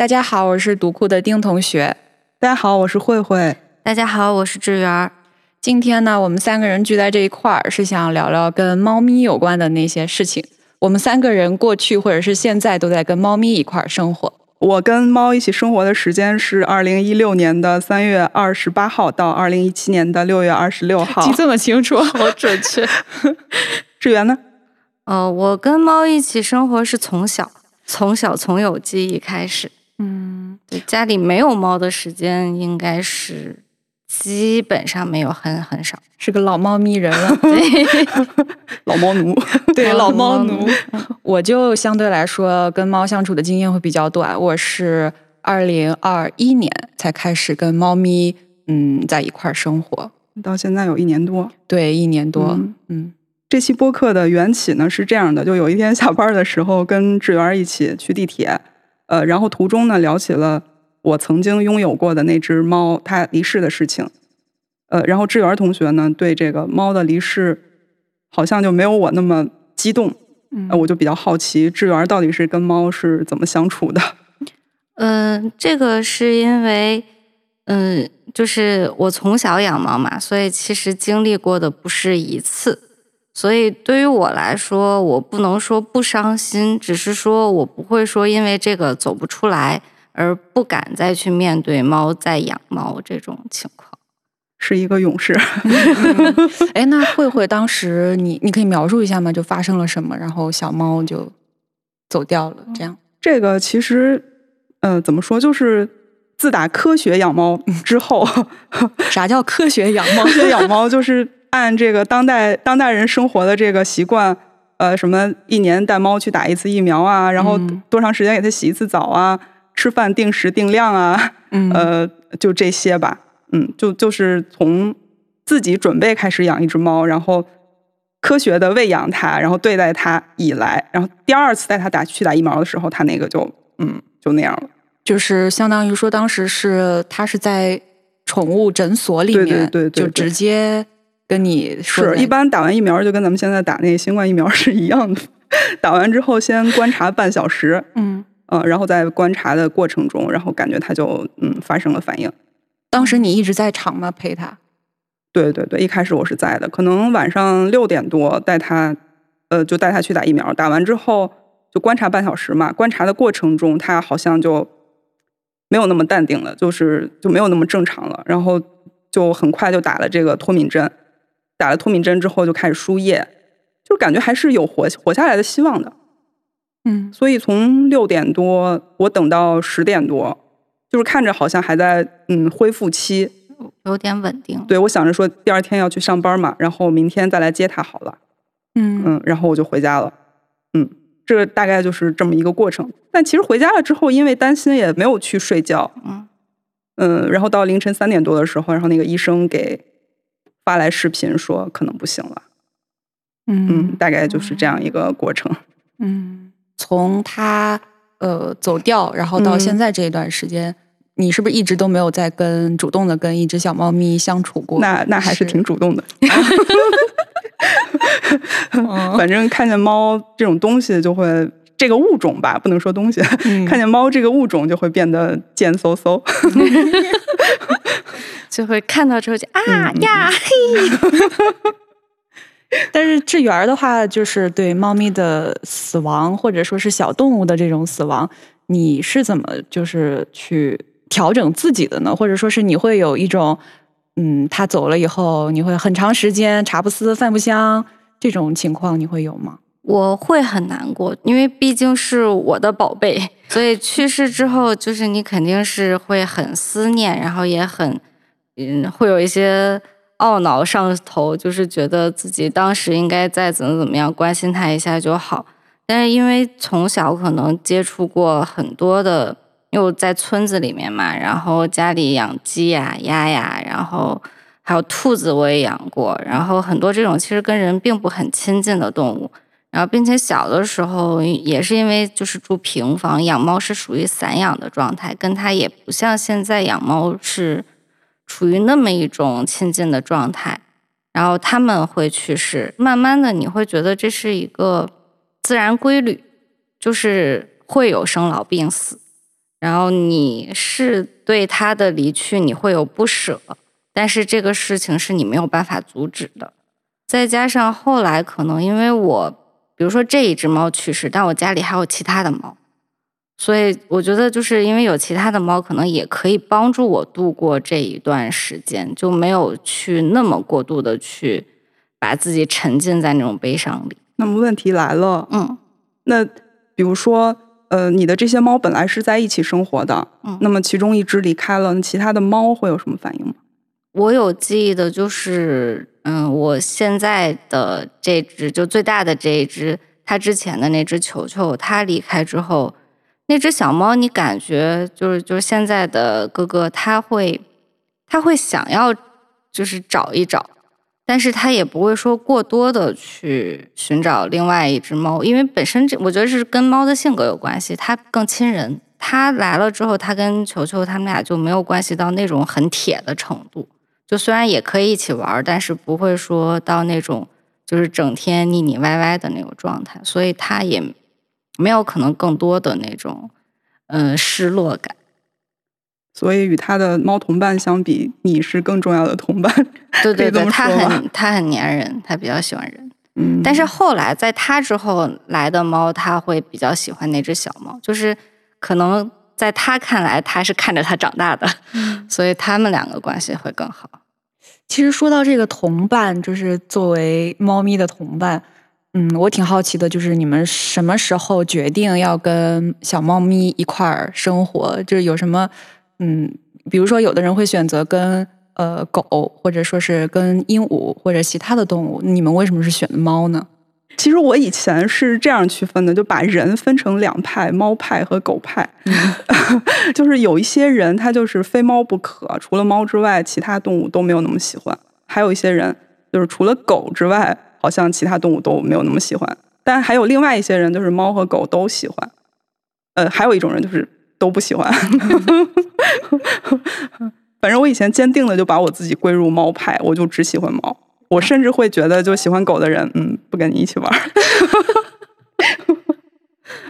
大家好，我是读库的丁同学。大家好，我是慧慧。大家好，我是志源。今天呢，我们三个人聚在这一块儿，是想聊聊跟猫咪有关的那些事情。我们三个人过去或者是现在都在跟猫咪一块儿生活。我跟猫一起生活的时间是二零一六年的三月二十八号到二零一七年的六月二十六号。记这么清楚，好准确。志源呢？呃，我跟猫一起生活是从小，从小从有记忆开始。嗯，对，家里没有猫的时间应该是基本上没有，很很少，是个老猫咪人了，对老猫奴，对，老猫奴。我就相对来说跟猫相处的经验会比较短，我是二零二一年才开始跟猫咪嗯在一块儿生活，到现在有一年多，对，一年多。嗯，这期播客的缘起呢是这样的，就有一天下班的时候跟志源一起去地铁。呃，然后途中呢，聊起了我曾经拥有过的那只猫它离世的事情。呃，然后志源同学呢，对这个猫的离世好像就没有我那么激动。嗯，我就比较好奇，志源到底是跟猫是怎么相处的？嗯，这个是因为，嗯，就是我从小养猫嘛，所以其实经历过的不是一次。所以对于我来说，我不能说不伤心，只是说我不会说因为这个走不出来而不敢再去面对猫、再养猫这种情况。是一个勇士。哎，那慧慧当时你你可以描述一下吗？就发生了什么，然后小猫就走掉了，这样。这个其实，呃，怎么说，就是自打科学养猫之后，啥叫科学养猫？科学养猫就是。按这个当代当代人生活的这个习惯，呃，什么一年带猫去打一次疫苗啊，然后多长时间给它洗一次澡啊，吃饭定时定量啊，呃，就这些吧，嗯，就就是从自己准备开始养一只猫，然后科学的喂养它，然后对待它以来，然后第二次带它打去打疫苗的时候，它那个就嗯就那样了，就是相当于说当时是它是在宠物诊所里面，对对对，就直接。跟你是一般打完疫苗就跟咱们现在打那个新冠疫苗 是一样的，打完之后先观察半小时，嗯嗯，然后在观察的过程中，然后感觉他就嗯发生了反应。当时你一直在场吗？陪他？对对对，一开始我是在的，可能晚上六点多带他，呃，就带他去打疫苗。打完之后就观察半小时嘛，观察的过程中他好像就没有那么淡定了，就是就没有那么正常了，然后就很快就打了这个脱敏针。打了脱敏针之后就开始输液，就感觉还是有活活下来的希望的。嗯，所以从六点多我等到十点多，就是看着好像还在嗯恢复期，有点稳定。对我想着说第二天要去上班嘛，然后明天再来接他好了。嗯嗯，然后我就回家了。嗯，这大概就是这么一个过程。但其实回家了之后，因为担心也没有去睡觉。嗯嗯，然后到凌晨三点多的时候，然后那个医生给。发来视频说可能不行了，嗯，大概就是这样一个过程。嗯，从他呃走掉，然后到现在这一段时间，你是不是一直都没有在跟主动的跟一只小猫咪相处过？那那还是挺主动的。反正看见猫这种东西，就会这个物种吧，不能说东西，看见猫这个物种就会变得贱嗖嗖。就会看到之后就啊呀嘿，但是志源的话，就是对猫咪的死亡或者说是小动物的这种死亡，你是怎么就是去调整自己的呢？或者说是你会有一种嗯，它走了以后，你会很长时间茶不思饭不香这种情况，你会有吗？我会很难过，因为毕竟是我的宝贝，所以去世之后，就是你肯定是会很思念，然后也很。嗯，会有一些懊恼上头，就是觉得自己当时应该再怎么怎么样关心他一下就好。但是因为从小可能接触过很多的，又在村子里面嘛，然后家里养鸡呀、鸭呀，然后还有兔子我也养过，然后很多这种其实跟人并不很亲近的动物。然后，并且小的时候也是因为就是住平房，养猫是属于散养的状态，跟它也不像现在养猫是处于那么一种亲近的状态。然后他们会去世，慢慢的你会觉得这是一个自然规律，就是会有生老病死。然后你是对它的离去你会有不舍，但是这个事情是你没有办法阻止的。再加上后来可能因为我。比如说这一只猫去世，但我家里还有其他的猫，所以我觉得就是因为有其他的猫，可能也可以帮助我度过这一段时间，就没有去那么过度的去把自己沉浸在那种悲伤里。那么问题来了，嗯，那比如说，呃，你的这些猫本来是在一起生活的，嗯，那么其中一只离开了，那其他的猫会有什么反应吗？我有记忆的就是。嗯，我现在的这只就最大的这一只，它之前的那只球球，它离开之后，那只小猫，你感觉就是就是现在的哥哥，他会他会想要就是找一找，但是他也不会说过多的去寻找另外一只猫，因为本身这我觉得是跟猫的性格有关系，它更亲人。它来了之后，它跟球球他们俩就没有关系到那种很铁的程度。就虽然也可以一起玩，但是不会说到那种就是整天腻腻歪歪的那种状态，所以他也没有可能更多的那种嗯失落感。所以与他的猫同伴相比，你是更重要的同伴。对对对，他很他很粘人，他比较喜欢人。嗯，但是后来在他之后来的猫，他会比较喜欢那只小猫，就是可能在他看来，他是看着它长大的，所以他们两个关系会更好。其实说到这个同伴，就是作为猫咪的同伴，嗯，我挺好奇的，就是你们什么时候决定要跟小猫咪一块儿生活？就是有什么，嗯，比如说有的人会选择跟呃狗，或者说是跟鹦鹉或者其他的动物，你们为什么是选猫呢？其实我以前是这样区分的，就把人分成两派，猫派和狗派。就是有一些人他就是非猫不可，除了猫之外，其他动物都没有那么喜欢；还有一些人就是除了狗之外，好像其他动物都没有那么喜欢。但还有另外一些人，就是猫和狗都喜欢。呃，还有一种人就是都不喜欢。反正我以前坚定的就把我自己归入猫派，我就只喜欢猫。我甚至会觉得，就喜欢狗的人，嗯，不跟你一起玩。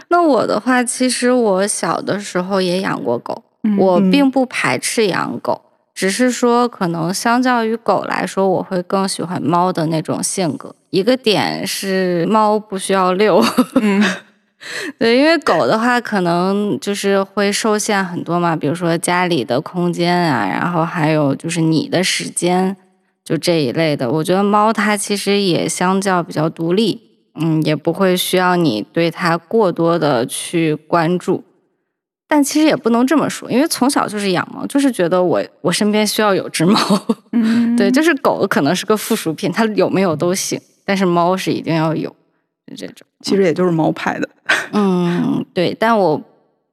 那我的话，其实我小的时候也养过狗，我并不排斥养狗，只是说可能相较于狗来说，我会更喜欢猫的那种性格。一个点是猫不需要遛，嗯，对，因为狗的话可能就是会受限很多嘛，比如说家里的空间啊，然后还有就是你的时间。就这一类的，我觉得猫它其实也相较比较独立，嗯，也不会需要你对它过多的去关注。但其实也不能这么说，因为从小就是养猫，就是觉得我我身边需要有只猫。嗯，对，就是狗可能是个附属品，它有没有都行，但是猫是一定要有，就这种。其实也就是猫派的。嗯，对，但我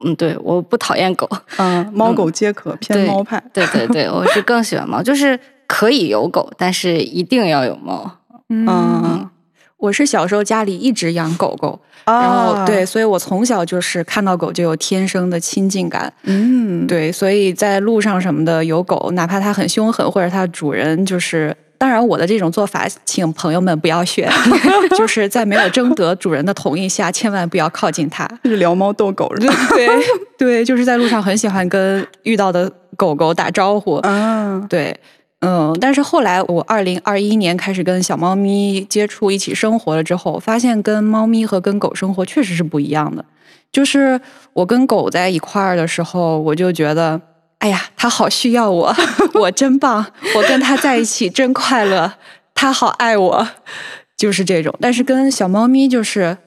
嗯，对，我不讨厌狗。嗯，猫狗皆可，偏猫派。对对对，我是更喜欢猫，就是。可以有狗，但是一定要有猫。嗯，我是小时候家里一直养狗狗，然后对，所以我从小就是看到狗就有天生的亲近感。嗯，对，所以在路上什么的有狗，哪怕它很凶狠，或者它主人就是，当然我的这种做法，请朋友们不要学，就是在没有征得主人的同意下，千万不要靠近它。是撩猫逗狗，对对，就是在路上很喜欢跟遇到的狗狗打招呼。嗯，对。嗯，但是后来我二零二一年开始跟小猫咪接触，一起生活了之后，发现跟猫咪和跟狗生活确实是不一样的。就是我跟狗在一块儿的时候，我就觉得，哎呀，它好需要我，我真棒，我跟它在一起真快乐，它好爱我，就是这种。但是跟小猫咪就是，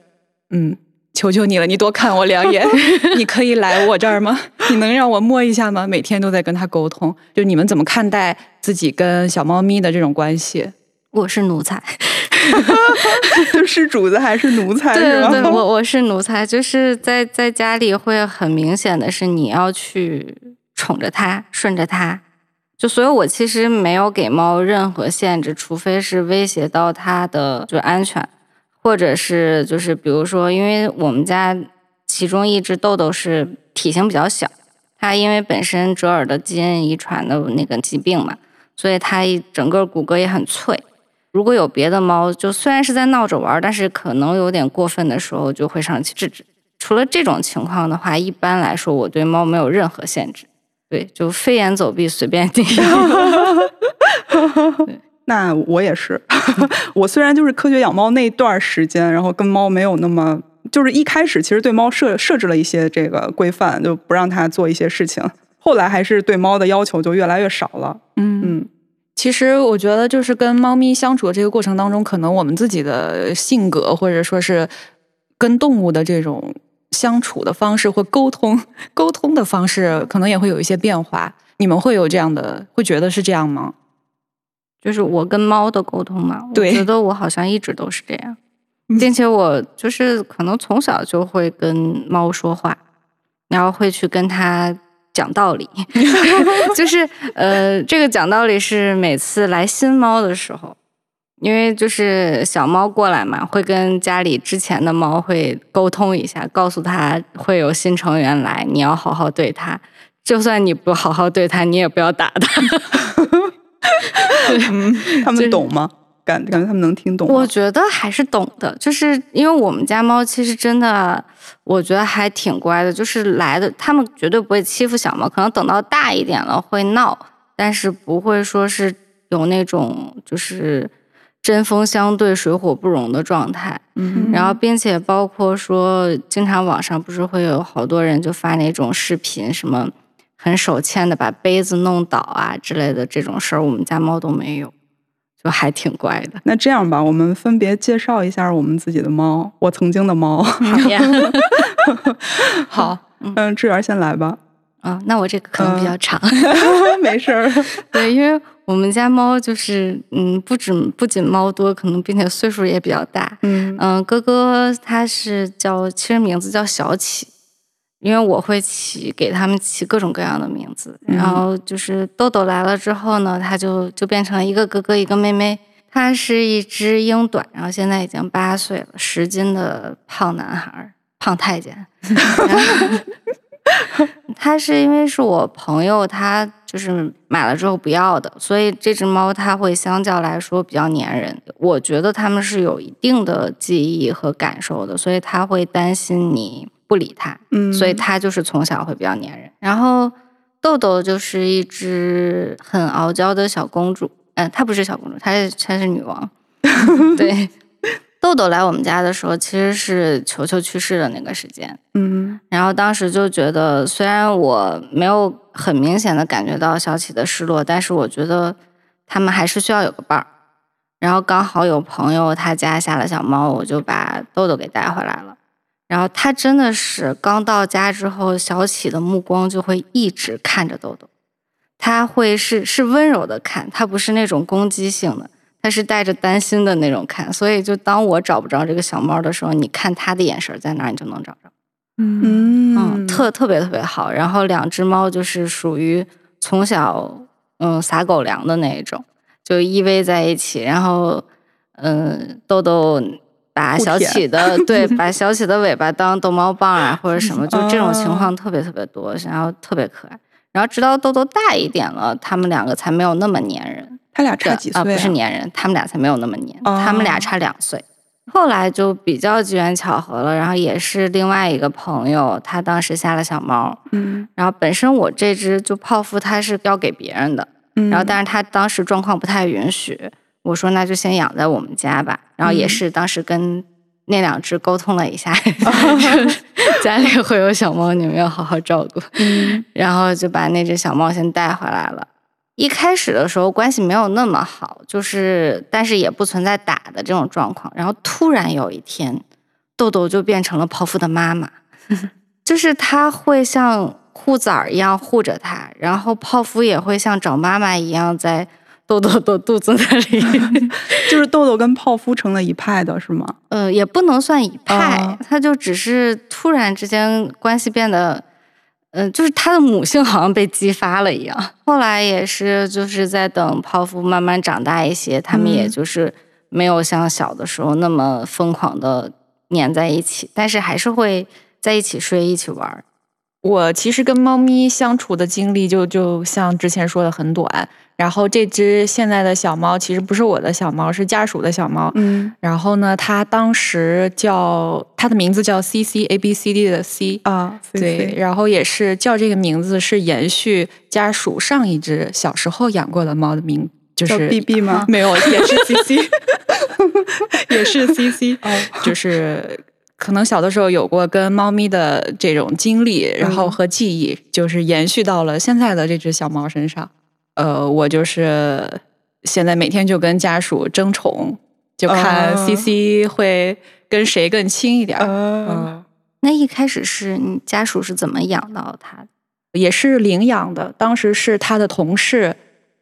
嗯。求求你了，你多看我两眼。你可以来我这儿吗？你能让我摸一下吗？每天都在跟他沟通。就你们怎么看待自己跟小猫咪的这种关系？我是奴才，是主子还是奴才？对对，我我是奴才，就是在在家里会很明显的是你要去宠着它，顺着它，就所以，我其实没有给猫任何限制，除非是威胁到它的就安全，或者是就是比如说，因为我们家其中一只豆豆是体型比较小，它因为本身折耳的基因遗传的那个疾病嘛，所以它整个骨骼也很脆。如果有别的猫，就虽然是在闹着玩，但是可能有点过分的时候，就会上去制止。除了这种情况的话，一般来说我对猫没有任何限制。对，就飞檐走壁随便定。那我也是，我虽然就是科学养猫那段时间，然后跟猫没有那么，就是一开始其实对猫设设置了一些这个规范，就不让它做一些事情。后来还是对猫的要求就越来越少了。嗯嗯，其实我觉得就是跟猫咪相处的这个过程当中，可能我们自己的性格或者说是跟动物的这种。相处的方式或沟通沟通的方式，可能也会有一些变化。你们会有这样的，会觉得是这样吗？就是我跟猫的沟通嘛，我觉得我好像一直都是这样，并且我就是可能从小就会跟猫说话，然后会去跟它讲道理。就是呃，这个讲道理是每次来新猫的时候。因为就是小猫过来嘛，会跟家里之前的猫会沟通一下，告诉他会有新成员来，你要好好对它。就算你不好好对它，你也不要打它。他们懂吗？感感觉他们能听懂？我觉得还是懂的，就是因为我们家猫其实真的，我觉得还挺乖的。就是来的，他们绝对不会欺负小猫，可能等到大一点了会闹，但是不会说是有那种就是。针锋相对、水火不容的状态，嗯，然后并且包括说，经常网上不是会有好多人就发那种视频，什么很手欠的把杯子弄倒啊之类的这种事儿，我们家猫都没有，就还挺乖的。那这样吧，我们分别介绍一下我们自己的猫，我曾经的猫。好呀，好，嗯，志源先来吧。啊，那我这个可能比较长，没事儿。对，因为我们家猫就是，嗯，不止不仅猫多，可能并且岁数也比较大。嗯嗯，哥哥他是叫，其实名字叫小启，因为我会起给他们起各种各样的名字。然后就是豆豆来了之后呢，他就就变成了一个哥哥一个妹妹。他是一只英短，然后现在已经八岁了，十斤的胖男孩，胖太监。它是因为是我朋友，他就是买了之后不要的，所以这只猫它会相较来说比较粘人。我觉得它们是有一定的记忆和感受的，所以它会担心你不理它，嗯，所以它就是从小会比较粘人。然后豆豆就是一只很傲娇的小公主，嗯，她不是小公主，她是它是女王，对。豆豆来我们家的时候，其实是球球去世的那个时间。嗯，然后当时就觉得，虽然我没有很明显的感觉到小启的失落，但是我觉得他们还是需要有个伴儿。然后刚好有朋友他家下了小猫，我就把豆豆给带回来了。然后他真的是刚到家之后，小启的目光就会一直看着豆豆，他会是是温柔的看，他不是那种攻击性的。他是带着担心的那种看，所以就当我找不着这个小猫的时候，你看他的眼神在哪，你就能找着。嗯嗯，特特别特别好。然后两只猫就是属于从小嗯撒狗粮的那一种，就依偎在一起。然后嗯，豆豆把小企的 对，把小企的尾巴当逗猫棒啊，或者什么，就这种情况特别特别多，然后特别可爱。然后直到豆豆大一点了，他们两个才没有那么粘人。他俩差几岁啊？不是粘人，他们俩才没有那么粘。他们俩差两岁。后来就比较机缘巧合了，然后也是另外一个朋友，他当时下了小猫。嗯。然后本身我这只就泡芙，它是要给别人的。嗯。然后，但是他当时状况不太允许，我说那就先养在我们家吧。然后也是当时跟那两只沟通了一下，家里会有小猫，你们要好好照顾。嗯。然后就把那只小猫先带回来了。一开始的时候关系没有那么好，就是但是也不存在打的这种状况。然后突然有一天，豆豆就变成了泡芙的妈妈，就是他会像护崽儿一样护着他，然后泡芙也会像找妈妈一样在豆豆的肚子那里。就是豆豆跟泡芙成了一派的是吗？呃，也不能算一派，他就只是突然之间关系变得。嗯、就是它的母性好像被激发了一样。后来也是就是在等泡芙慢慢长大一些，它们也嗯就是没有像小的时候那么疯狂的粘在一起，但是还是会在一起睡、一起玩儿。我其实跟猫咪相处的经历就就像之前说的很短，然后这只现在的小猫其实不是我的小猫，是家属的小猫。嗯然后呢，它当时叫它的名字叫 C C A B C D 的 C，啊，对，然后也是叫这个名字是延续家属上一只小时候养过的猫的名，就是 B B 吗？没有，也是 C C，也是 C C，哦，就是可能小的时候有过跟猫咪的这种经历，然后和记忆，就是延续到了现在的这只小猫身上。呃，我就是现在每天就跟家属争宠，就看啊 C C 会跟谁更亲一点嗯，那一开始是你家属是怎么养到它的？也是领养的，当时是他的同事，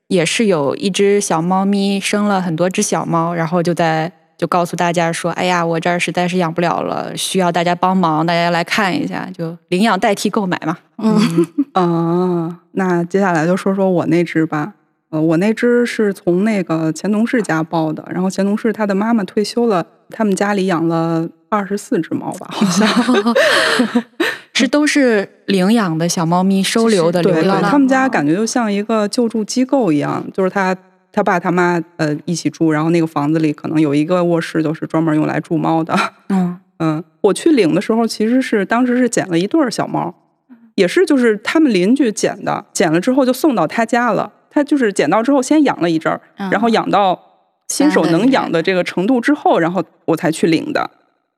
也是有一只小猫咪生了很多只小猫，然后就在就告诉大家说：“哎呀，我这儿实在是养不了了，需要大家帮忙，大家来看一下。”就领养代替购买嘛。嗯，啊，那接下来就说说我那只吧。呃，我那只是从那个前同事家抱的，然后前同事他的妈妈退休了，他们家里养了二十四只猫吧，好像。是都是领养的小猫咪收留的对对，流浪浪他们家感觉就像一个救助机构一样，就是他他爸他妈呃一起住，然后那个房子里可能有一个卧室就是专门用来住猫的。嗯 嗯，我去领的时候，其实是当时是捡了一对儿小猫，也是就是他们邻居捡的，捡了之后就送到他家了。他就是捡到之后先养了一阵儿，嗯然后养到新手能养的这个程度之后，然后我才去领的。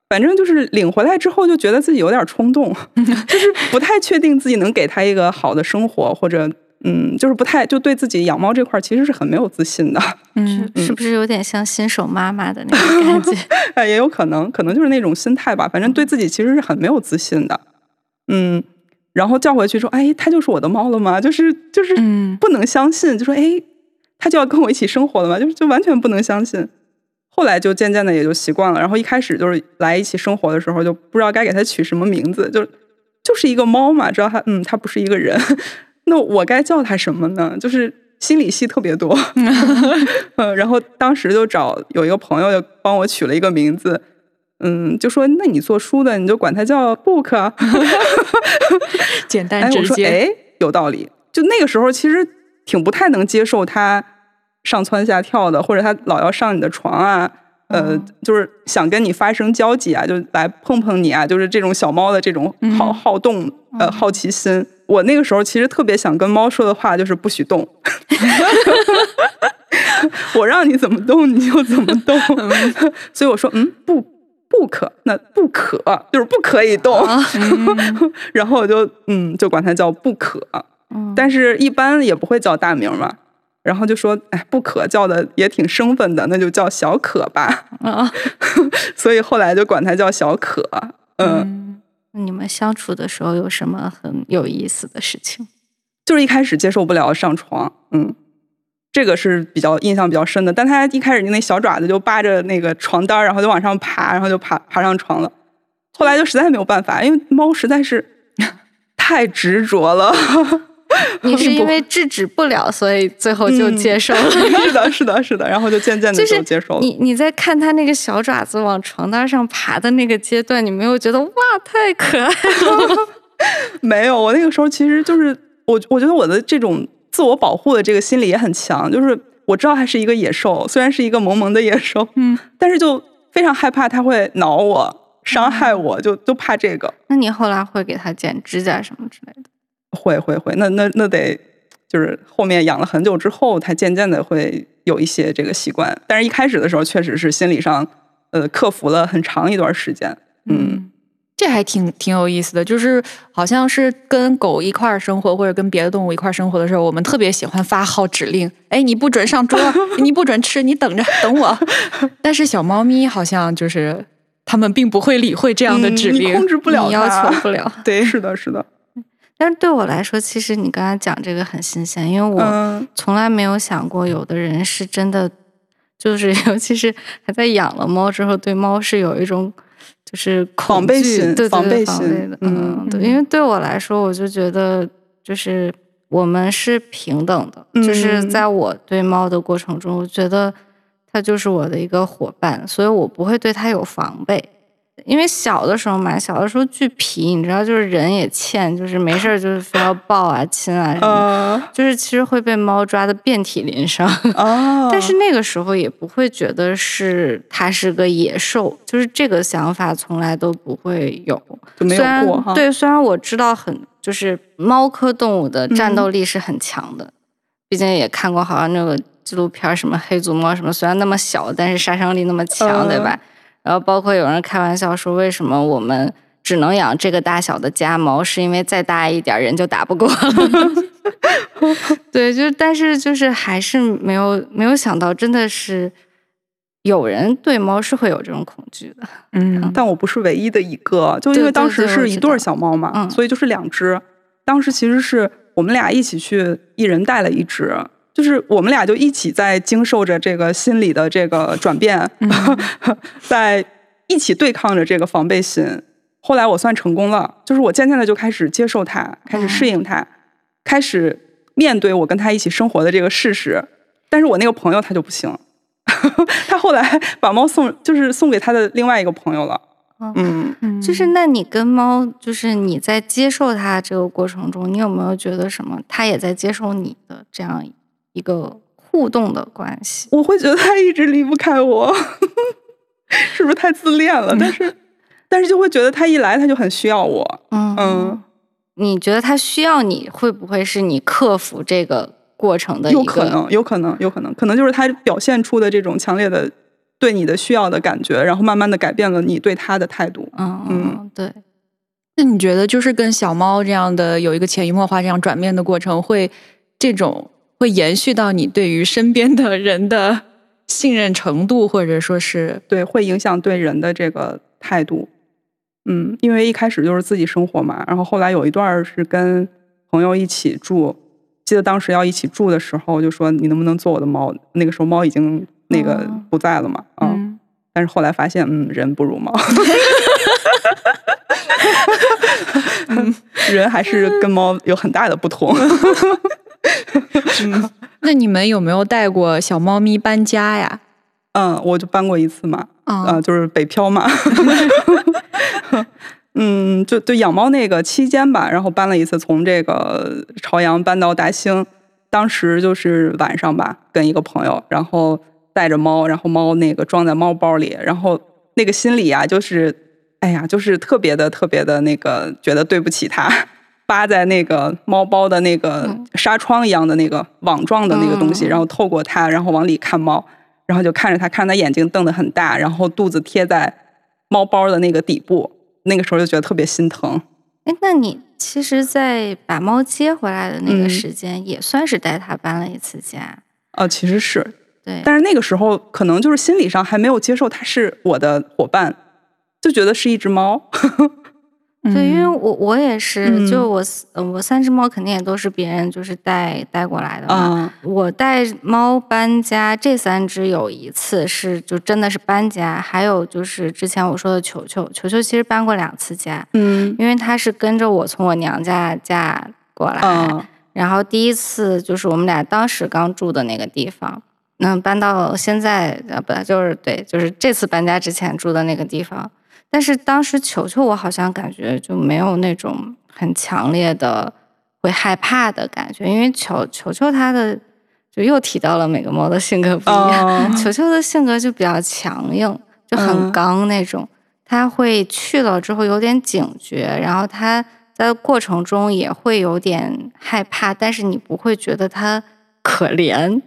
反正就是领回来之后，就觉得自己有点冲动，就是不太确定自己能给他一个好的生活，或者嗯，就是不太就对自己养猫这块其实是很没有自信的。嗯是是不是有点像新手妈妈的那种感觉？哎，也有可能，可能就是那种心态吧。反正对自己其实是很没有自信的，嗯。然后叫回去说：“哎，它就是我的猫了吗？就是就是嗯不能相信，就说哎，它就要跟我一起生活了吗？就是就完全不能相信。”后来就渐渐的也就习惯了。然后一开始就是来一起生活的时候，就不知道该给它取什么名字，就就是一个猫嘛，知道它嗯，它不是一个人，那我该叫他什么呢？就是心理戏特别多。嗯，然后当时就找有一个朋友就帮我取了一个名字，嗯，就说那你做书的，你就管他叫 book 啊。简单直接。哎，有道理。就那个时候其实挺不太能接受他上蹿下跳的，或者他老要上你的床啊。呃，就是想跟你发生交集啊，就来碰碰你啊，就是这种小猫的这种好嗯。好动呃好奇心。我那个时候其实特别想跟猫说的话就是不许动，我让你怎么动你就怎么动，所以我说嗯不不可，那不可就是不可以动，然后我就嗯就管它叫不可，嗯，但是一般也不会叫大名嘛。然后就说，哎，不可叫的也挺生分的，那就叫小可吧。啊，所以后来就管它叫小可。嗯，嗯你们相处的时候有什么很有意思的事情？就是一开始接受不了上床，嗯，这个是比较印象比较深的。但它一开始那小爪子就扒着那个床单，然后就往上爬，然后就爬爬上床了。后来就实在没有办法，因为猫实在是 太执着了。你是因为制止不了，所以最后就接受了。是的，是的，是的，然后就渐渐的就接受了。你你在看他那个小爪子往床单上爬的那个阶段，你没有觉得哇太可爱了？没有，我那个时候其实就是我，我觉得我的这种自我保护的这个心理也很强，就是我知道它是一个野兽，虽然是一个萌萌的野兽，嗯，但是就非常害怕它会挠我、伤害我，就就怕这个。那你后来会给它剪指甲什么之类的？会会会，那那那得就是后面养了很久之后，它渐渐的会有一些这个习惯，但是一开始的时候确实是心理上呃克服了很长一段时间。嗯，这还挺挺有意思的，就是好像是跟狗一块儿生活，或者跟别的动物一块儿生活的时候，我们特别喜欢发号指令。哎，你不准上桌，你不准吃，你等着等我。但是小猫咪好像就是他们并不会理会这样的指嗯你令，控制不了你要它求不了。对，是的，是的，但是对我来说，其实你刚才讲这个很新鲜，因为我嗯从来没有想过，有的人是真的，就是 尤其是还在养了猫之后，对猫是有一种就是恐防备惧心对防备心的，嗯嗯，对，因为对我来说，我就觉得就是我们是平等的，就是嗯在我对猫的过程中，我觉得它就是我的一个伙伴，所以我不会对它有防备。因为小的时候嘛，小的时候巨皮，你知道，就是人也欠，就是没事儿就是非要抱啊、亲啊什么就是其实会被猫抓的遍体鳞伤。啊，但是那个时候也不会觉得是它是个野兽，就是这个想法从来都不会有。就没虽然有过哈。对，虽然我知道很就是猫科动物的战嗯斗力是很强的，毕竟也看过好像那个纪录片什么黑足猫什么，虽然那么小，但是杀伤力那么强，对呃吧？然后包括有人开玩笑说，为什么我们只能养这个大小的家猫，是因为再大一点人就打不过了。对，就但是就是还是没有没有想到，真的是有人对猫是会有这种恐惧的。嗯但我不是唯一的一个，就因为当时是一对小猫嘛，嗯所以就是两只。当时其实是我们俩一起去，一人带了一只，就是我们俩就一起在经受着这个心理的这个转变，嗯 在一起对抗着这个防备心。后来我算成功了，就是我渐渐的就开始接受它，开始适应它，开始面对我跟它一起生活的这个事实。但是我那个朋友他就不行，他后来把猫送，就是送给他的另外一个朋友了。嗯，就是那你跟猫，就是你在接受它这个过程中，你有没有觉得什么？它也在接受你的这样一个互动的关系？我会觉得他一直离不开我，是不是太自恋了？但是，但是就会觉得他一来他就很需要我。嗯嗯，你觉得他需要你，会不会是你克服这个过程的一个？有可能，有可能，有可能，可能就是他表现出的这种强烈的对你的需要的感觉，然后慢慢的改变了你对他的态度。嗯嗯嗯，对。那你觉得就是跟小猫这样的有一个潜移默化这样转变的过程，会这种会延续到你对于身边的人的信任程度，或者说是对，会影响对人的这个态度。嗯，因为一开始就是自己生活嘛，然后后来有一段是跟朋友一起住，记得当时要一起住的时候，就说你能不能做我的猫？那个时候猫已经那个哦不在了嘛，啊、嗯但是后来发现，嗯，人不如猫，嗯，人还是跟猫有很大的不同。那你们有没有带过小猫咪搬家呀？嗯，我就搬过一次嘛，啊啊，就是北漂嘛。嗯，就就养猫那个期间吧，然后搬了一次，从这个朝阳搬到大兴。当时就是晚上吧，跟一个朋友，然后带着猫，然后猫那个装在猫包里，然后那个心里啊，就是哎呀，就是特别的特别的那个，觉得对不起它，扒在那个猫包的那个嗯纱窗一样的那个网状的那个东西，嗯然后透过它，然后往里看猫。然后就看着它，看着它眼睛瞪得很大，然后肚子贴在猫包的那个底部，那个时候就觉得特别心疼。哎，那你其实，在把猫接回来的那个嗯时间，也算是带它搬了一次家。呃，其实是，对，但是那个时候可能就是心理上还没有接受它是我的伙伴，就觉得是一只猫。对，因为嗯我我也是，嗯就我我三只猫肯定也都是别人就是带带过来的嘛。啊，我带猫搬家，这三只有一次是就真的是搬家，还有就是之前我说的球球，球球其实搬过两次家，嗯因为它是跟着我从我娘家嫁过来，啊然后第一次就是我们俩当时刚住的那个地方，那搬到现在呃不就是对，就是这次搬家之前住的那个地方。但是当时球球我好像感觉就没有那种很强烈的会害怕的感觉，因为球球球它的就又提到了每个猫的性格不一样，啊球球的性格就比较强硬，就很嗯刚那种。它会去了之后有点警觉，然后它在过程中也会有点害怕，但是你不会觉得它可怜，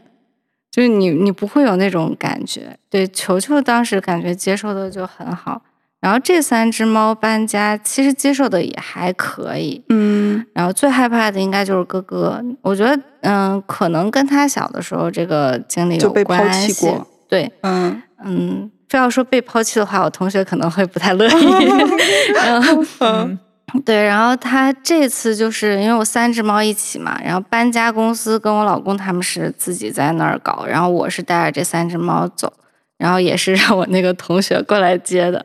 就是你你不会有那种感觉。对，球球当时感觉接受的就很好，然后这三只猫搬家其实接受的也还可以，嗯然后最害怕的应该就是哥哥，我觉得嗯，可能跟他小的时候这个经历有就被抛关系弃过。对，嗯嗯，非要说被抛弃的话，我同学可能会不太乐意。然后，嗯对，然后他这次就是因为我三只猫一起嘛，然后搬家公司跟我老公他们是自己在那儿搞，然后我是带着这三只猫走，然后也是让我那个同学过来接的。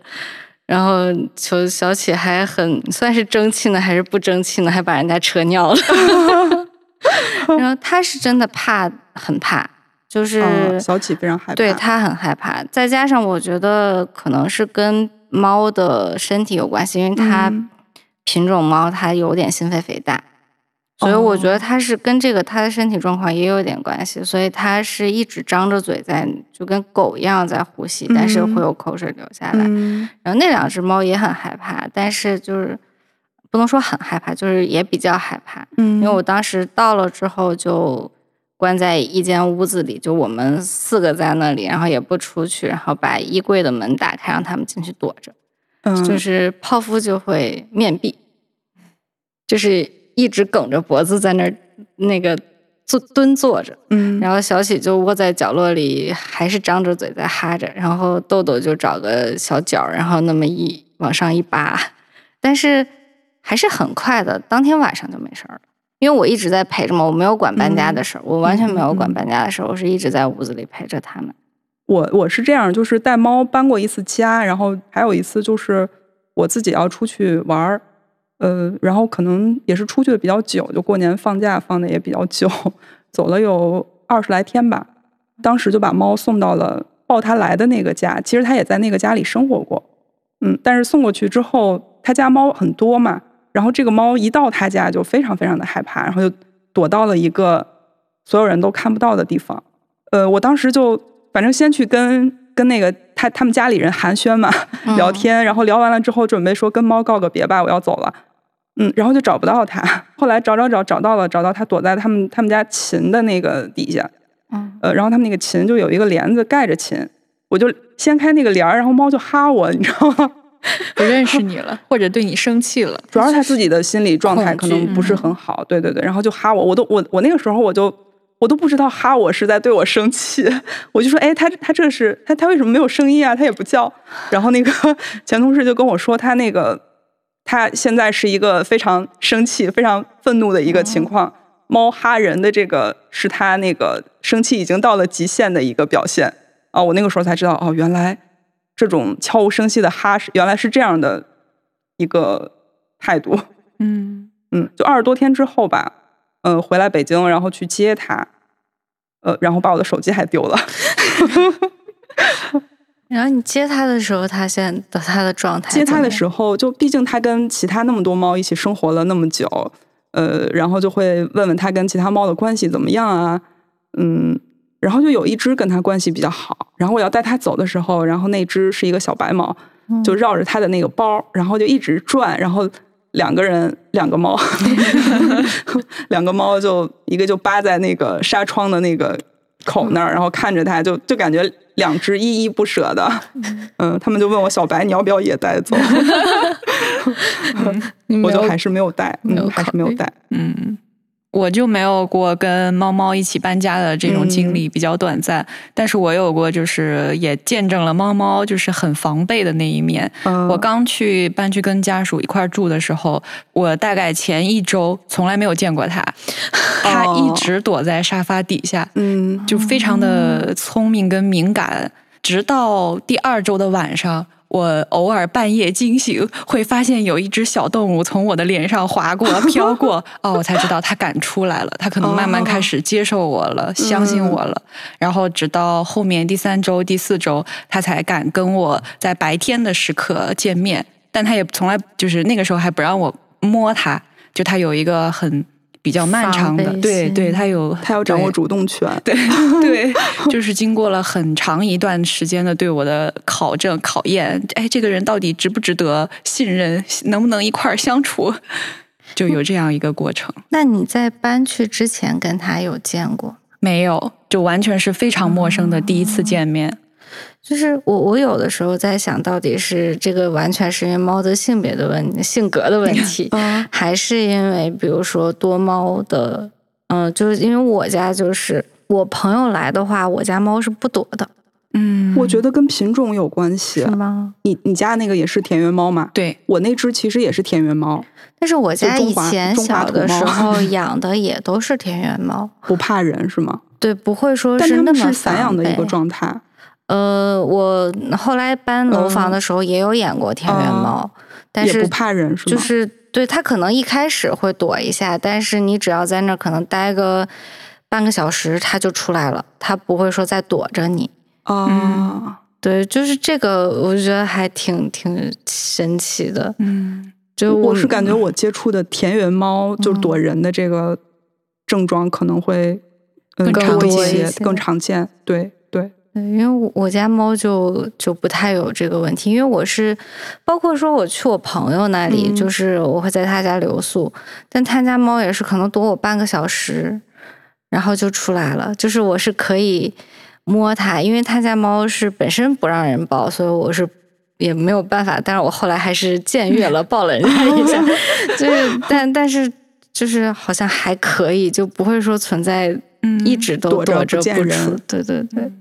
然后求小启还很算是争气呢，还是不争气呢？还把人家车尿了。然后他是真的怕，很怕，就是、嗯小启非常害怕。对他很害怕。再加上我觉得可能是跟猫的身体有关系，因为它嗯品种猫它有点心肺肥大，所以我觉得它是跟这个它的身体状况也有点关系，所以它是一直张着嘴在，就跟狗一样在呼吸，但是嗯会有口水流下来。嗯然后那两只猫也很害怕，但是就是不能说很害怕，就是也比较害怕。嗯，因为我当时到了之后就关在一间屋子里，就我们四个在那里，然后也不出去，然后把衣柜的门打开，让他们进去躲着。嗯就是泡芙就会面壁，就是一直梗着脖子在那儿那个坐蹲坐着，嗯然后小喜就窝在角落里，还是张着嘴在哈着，然后豆豆就找个小角，然后那么一往上一扒，但是还是很快的，当天晚上就没事儿了。因为我一直在陪着嘛，我没有管搬家的事儿，我完全没有管搬家的事儿，我是一直在屋子里陪着他们。我我是这样，就是带猫搬过一次家，然后还有一次就是我自己要出去玩儿，呃，然后可能也是出去的比较久，就过年放假放的也比较久，走了有二十来天吧。当时就把猫送到了抱它来的那个家，其实它也在那个家里生活过，嗯，但是送过去之后，他家猫很多嘛，然后这个猫一到他家就非常非常的害怕，然后就躲到了一个所有人都看不到的地方。呃，我当时就反正先去跟跟那个他他们家里人寒暄嘛，嗯聊天，然后聊完了之后，准备说跟猫告个别吧，我要走了。嗯，然后就找不到它，后来找找找找到了，找到它躲在他们他们家琴的那个底下，嗯呃，然后他们那个琴就有一个帘子盖着琴，我就掀开那个帘儿，然后猫就哈我，你知道吗？不认识你了，或者对你生气了。主要是他自己的心理状态可能不是很好，对对对，然后就哈我，我都我我那个时候我就我都不知道哈我是在对我生气，我就说，哎，他他这是他他为什么没有声音啊？他也不叫。然后那个 前同事就跟我说，他那个他现在是一个非常生气、非常愤怒的一个情况，猫哈人的这个是他那个生气已经到了极限的一个表现啊！我那个时候才知道，哦，原来这种悄无声息的哈是原来是这样的一个态度。嗯，嗯，就二十多天之后吧，呃，回来北京，然后去接他，呃，然后把我的手机还丢了。然后你接它的时候，它现在的它的状态接它的，时候，就毕竟它跟其他那么多猫一起生活了那么久，呃，然后就会问问他跟其他猫的关系怎么样啊，嗯，然后就有一只跟它关系比较好，然后我要带它走的时候，然后那只是一个小白猫，就绕着它的那个包，然后就一直转，然后两个人两个猫，两个猫就一个就扒在那个纱窗的那个口那儿，然后看着它，就就感觉两只依依不舍的，嗯，他们就问我小白你要不要也带走，我就还是没有带，嗯，还是没有带，嗯，我就没有过跟猫猫一起搬家的这种经历，比较短暂。但是我有过，就是也见证了猫猫就是很防备的那一面。嗯，我刚去搬去跟家属一块儿住的时候，我大概前一周从来没有见过它，它一直躲在沙发底下，嗯就非常的聪明跟敏感。直到第二周的晚上，我偶尔半夜惊醒，会发现有一只小动物从我的脸上划过、飘过，哦，我才知道它敢出来了，它可能慢慢开始接受我了，相信我了。然后直到后面第三周、第四周，它才敢跟我在白天的时刻见面，但它也从来就是那个时候还不让我摸它，就它有一个很。比较漫长的对对，他有他要掌握主动权，对 对，就是经过了很长一段时间的对我的考证考验，哎，这个人到底值不值得信任，能不能一块儿相处，就有这样一个过程。那你在搬去之前跟他有见过？没有，就完全是非常陌生的第一次见面。就是我，我有的时候在想到底是这个完全是因为猫的性别的问性格的问 题，嗯还是因为比如说多猫的，嗯、就是因为我家就是我朋友来的话，我家猫是不躲的，嗯我觉得跟品种有关系是。吗？你你家那个也是田园猫吗？对，我那只其实也是田园猫，但是我家以前小的时候 养的也都是田园猫，不怕人是吗？对，不会说是那么散养的一个状态。呃，我后来搬楼房的时候也有养过田园猫，但是也不怕人是吗？就是对它可能一开始会躲一下，但是你只要在那儿可能待个半个小时，它就出来了，它不会说再躲着你。啊，对，就是这个，我觉得还挺挺神奇的。嗯就我是感觉我接触的田园猫就是躲人的这个症状可能会嗯更多一些更常见。对，因为我我家猫就就不太有这个问题，因为我是包括说我去我朋友那里，嗯就是我会在他家留宿，但他家猫也是可能躲我半个小时，然后就出来了，就是我是可以摸它，因为他家猫是本身不让人抱，所以我是。也没有办法，但是我后来还是僭越了，抱了人家一下 就是但但是就是好像还可以，就不会说存在嗯一直都躲着不见出人。对对对，没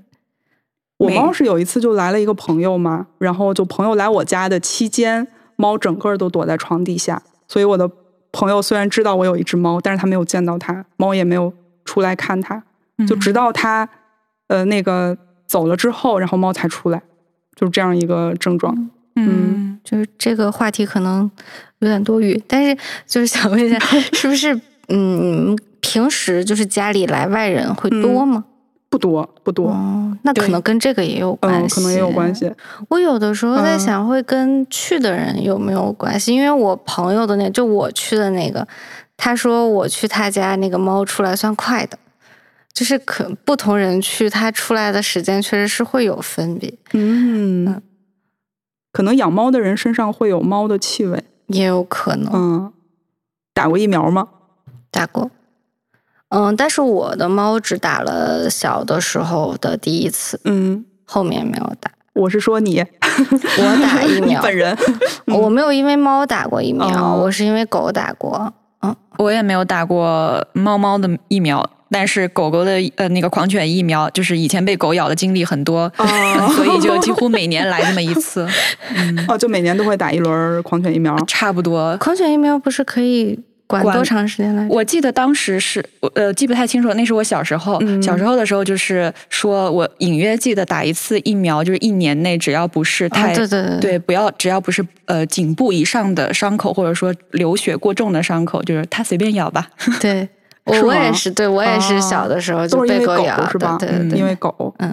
我猫是有一次就来了一个朋友嘛，然后就朋友来我家的期间，猫整个都躲在床底下，所以我的朋友虽然知道我有一只猫，但是他没有见到它，猫也没有出来看它，就直到它呃那个走了之后，然后猫才出来，就是这样一个症状。嗯就是这个话题可能有点多余，但是就是想问一下，是不是嗯，平时就是家里来外人会多吗？不多不多，哦，那可能跟这个也有关嗯，系，可能也有关。系。我有的时候在嗯想，会跟去的人有没有关系？因为我朋友的那，就我去的那个，他说我去他家那个猫出来算快的，就是可不同人去，它出来的时间确实是会有分别，嗯，可能养猫的人身上会有猫的气味。也有可能。嗯，打过疫苗吗？打过，嗯，但是我的猫只打了小的时候的第一次，嗯，后面没有打。我是说你，我打疫苗，本人。我没有因为猫打过疫苗，哦我是因为狗打过。嗯我也没有打过猫猫的疫苗，但是狗狗的呃那个狂犬疫苗，就是以前被狗咬的经历很多，哦所以就几乎每年来这么一次，嗯，哦，就每年都会打一轮狂犬疫苗。差不多。狂犬疫苗不是可以管管多长时间来？我记得当时是我呃记不太清楚，那是我小时候，嗯小时候的时候就是说我隐约记得打一次疫苗，就是一年内只要不是太、啊，对对对对，不要只要不是呃颈部以上的伤口，或者说流血过重的伤口，就是它随便咬吧。对，我我也是，对我也是哦小的时候就都是因为狗是吧，对对对，因为狗。嗯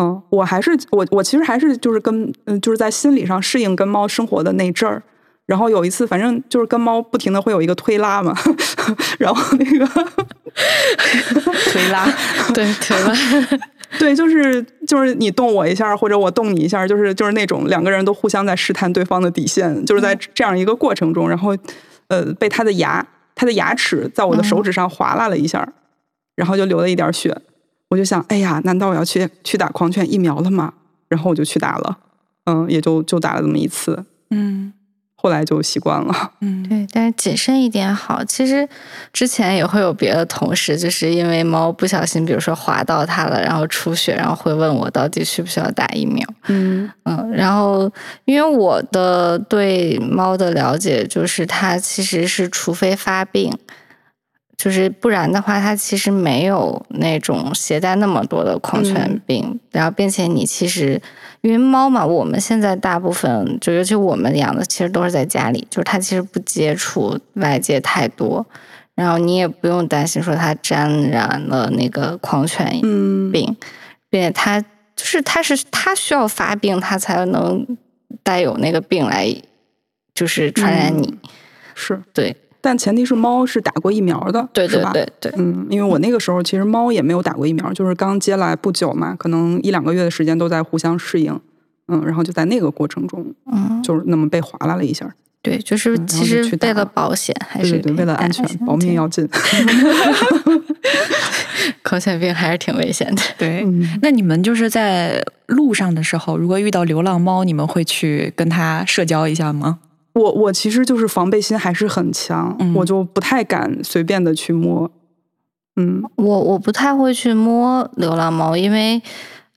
嗯，我还是我我其实还是就是跟嗯就是在心理上适应跟猫生活的那阵儿。然后有一次，反正就是跟猫不停的会有一个推拉嘛，然后那个推拉，对推拉？对，就是就是你动我一下，或者我动你一下，就是就是那种两个人都互相在试探对方的底线，就是在这样一个过程中，然后呃被他的牙他的牙齿在我的手指上划拉了一下，然后就流了一点血，我就想，哎呀，难道我要去去打狂犬疫苗了吗？然后我就去打了，嗯，也就就打了这么一次，嗯后来就习惯了。嗯，对，但是谨慎一点好。其实之前也会有别的同事，就是因为猫不小心，比如说划到它了，然后出血，然后会问我到底需不需要打疫苗。嗯嗯，然后因为我的对猫的了解就是它其实是除非发病，就是不然的话，它其实没有那种携带那么多的狂犬嗯。病。然后，并且你其实因为猫嘛，我们现在大部分就尤其我们养的，其实都是在家里，就是它其实不接触外界太多，然后你也不用担心说它沾染了那个狂犬嗯。病，并且它就是它是它需要发病，它才能带有那个病来，就是传染你。是，对但前提是猫是打过疫苗的，对吧？对对对，嗯，因为我那个时候其实猫也没有打过疫苗，就是刚接来不久嘛，可能一两个月的时间都在互相适应，嗯，然后就在那个过程中，嗯，就是那么被划拉了一下，对，就是其实为了了保险，还是对对对，为了安全保命对要紧。狂犬病还是挺危险的。对。嗯，那你们就是在路上的时候，如果遇到流浪猫，你们会去跟它社交一下吗？我我其实就是防备心还是很强，嗯我就不太敢随便的去摸。嗯我我不太会去摸流浪猫，因为，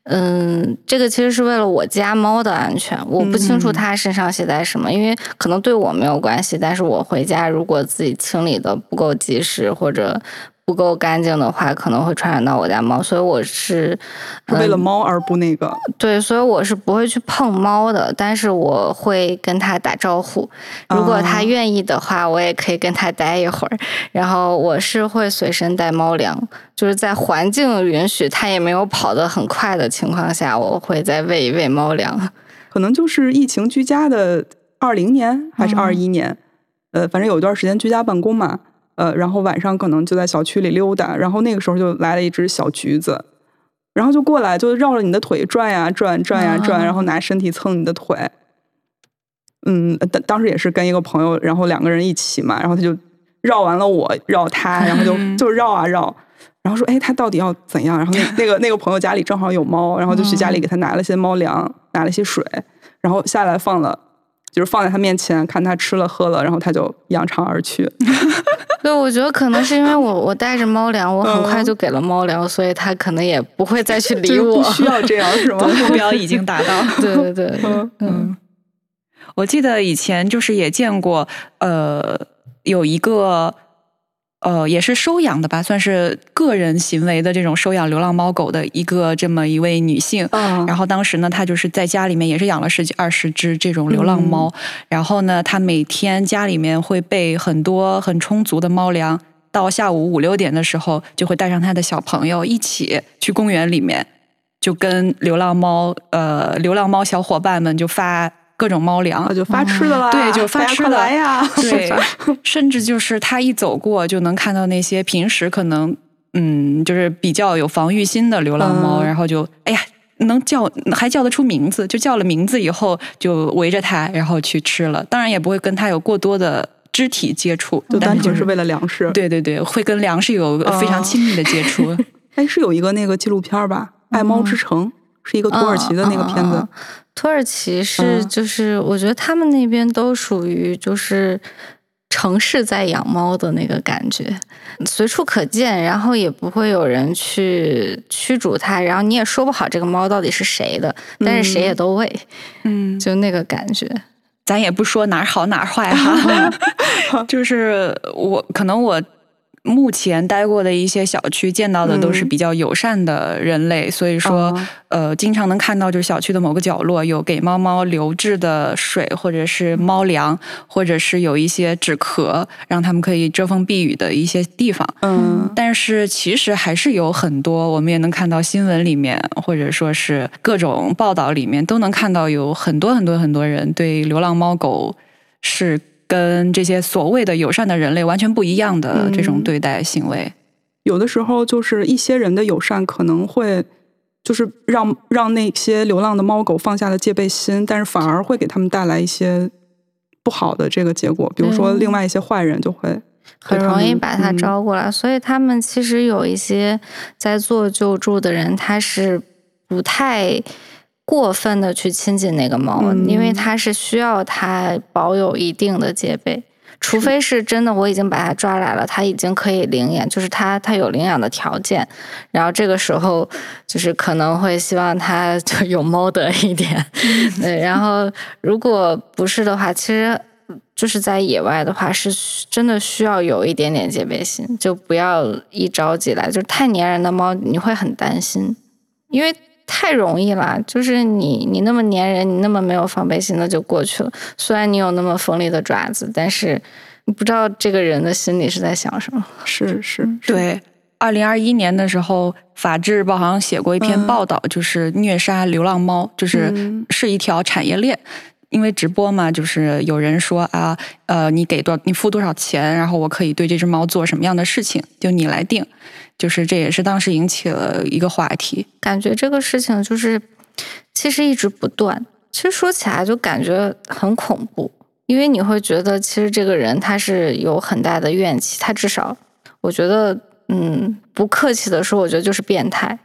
嗯，这个其实是为了我家猫的安全。我不清楚嗯它身上携带什么，因为可能对我没有关系，但是我回家如果自己清理的不够及时或者不够干净的话，可能会传染到我家猫，所以我是是为了嗯猫而不那个。对，所以我是不会去碰猫的，但是我会跟它打招呼。如果它哦愿意的话，我也可以跟它待一会儿。然后我是会随身带猫粮，就是在环境允许它也没有跑得很快的情况下，我会再喂一喂猫粮。可能就是疫情居家的二零年还是嗯二一年，呃，反正有一段时间居家办公嘛，呃，然后晚上可能就在小区里溜达，然后那个时候就来了一只小橘子，然后就过来就绕着你的腿转呀转转呀转，啊然后拿身体蹭你的腿。嗯，当当时也是跟一个朋友，然后两个人一起嘛，然后他就绕完了我，绕他，然后就就绕啊绕，然后说，哎，他到底要怎样？然后那那个那个朋友家里正好有猫，然后就去家里给他拿了些猫粮，拿了些水，然后下来放了，就是放在他面前，看他吃了喝了，然后他就扬长而去。对，我觉得可能是因为我我带着猫粮，我很快嗯就给了猫粮，所以它可能也不会再去理我不。需要这样 是吗？目标已经达到。对对对，嗯嗯我记得以前就是也见过，呃，有一个呃也是收养的吧，算是个人行为的这种收养流浪猫狗的一个这么一位女性。嗯然后当时呢，她就是在家里面也是养了十几二十只这种流浪猫，然后呢，她每天家里面会备很多很充足的猫粮，到下午五六点的时候，就会带上她的小朋友一起去公园里面，就跟流浪猫呃流浪猫小伙伴们就发各种猫粮啊，，就发吃的啦，对就发吃的来呀！对，甚至就是他一走过就能看到那些平时可能嗯，就是比较有防御心的流浪猫，嗯然后就哎呀。能叫还叫得出名字，就叫了名字以后就围着它，然后去吃了。当然也不会跟它有过多的肢体接触，就单纯是为了粮食。，对对对，会跟粮食有非常哦亲密的接触。哎，是有一个那个纪录片吧，《爱猫之城》，是一个土耳其的那个片子嗯嗯嗯。土耳其是嗯就是，我觉得他们那边都属于就是城市在养猫的那个感觉，随处可见，然后也不会有人去驱逐它，然后你也说不好这个猫到底是谁的，但是谁也都喂，嗯，就那个感觉。咱也不说哪儿好哪儿坏哈，就是我可能我目前待过的一些小区见到的都是嗯。比较友善的人类，所以说、哦。呃，经常能看到就是小区的某个角落有给猫猫留置的水，或者是猫粮，或者是有一些纸壳让它们可以遮风避雨的一些地方。嗯。但是其实还是有很多，我们也能看到新闻里面，或者说是各种报道里面，都能看到有很多很多很多人对流浪猫狗是跟这些所谓的友善的人类完全不一样的这种嗯对待行为。有的时候就是一些人的友善可能会。就是让让那些流浪的猫狗放下了戒备心，但是反而会给他们带来一些不好的这个结果。比如说，另外一些坏人就会很容易把它嗯招过来，所以他们其实有一些在做救助的人，他是不太过分的去亲近那个猫，嗯因为它是需要它保有一定的戒备。除非是真的，我已经把它抓来了，它已经可以领养，就是它它有领养的条件，然后这个时候就是可能会希望它就有猫德一点，对，然后如果不是的话，其实就是在野外的话，是需真的需要有一点点戒备心，就不要一着急来，就是太粘人的猫你会很担心，因为太容易了，就是你你那么粘人，你那么没有防备心的就过去了。虽然你有那么锋利的爪子，但是你不知道这个人的心里是在想什么。是是，对，二零二一年的时候，《法制报》好像写过一篇嗯报道，就是虐杀流浪猫，就是嗯是一条产业链。因为直播嘛，就是有人说啊，呃，你给多你付多少钱，然后我可以对这只猫做什么样的事情，就你来定。就是这也是当时引起了一个话题。感觉这个事情就是其实一直不断。其实说起来就感觉很恐怖，因为你会觉得其实这个人他是有很大的怨气，他至少我觉得，嗯，不客气的说，我觉得就是变态。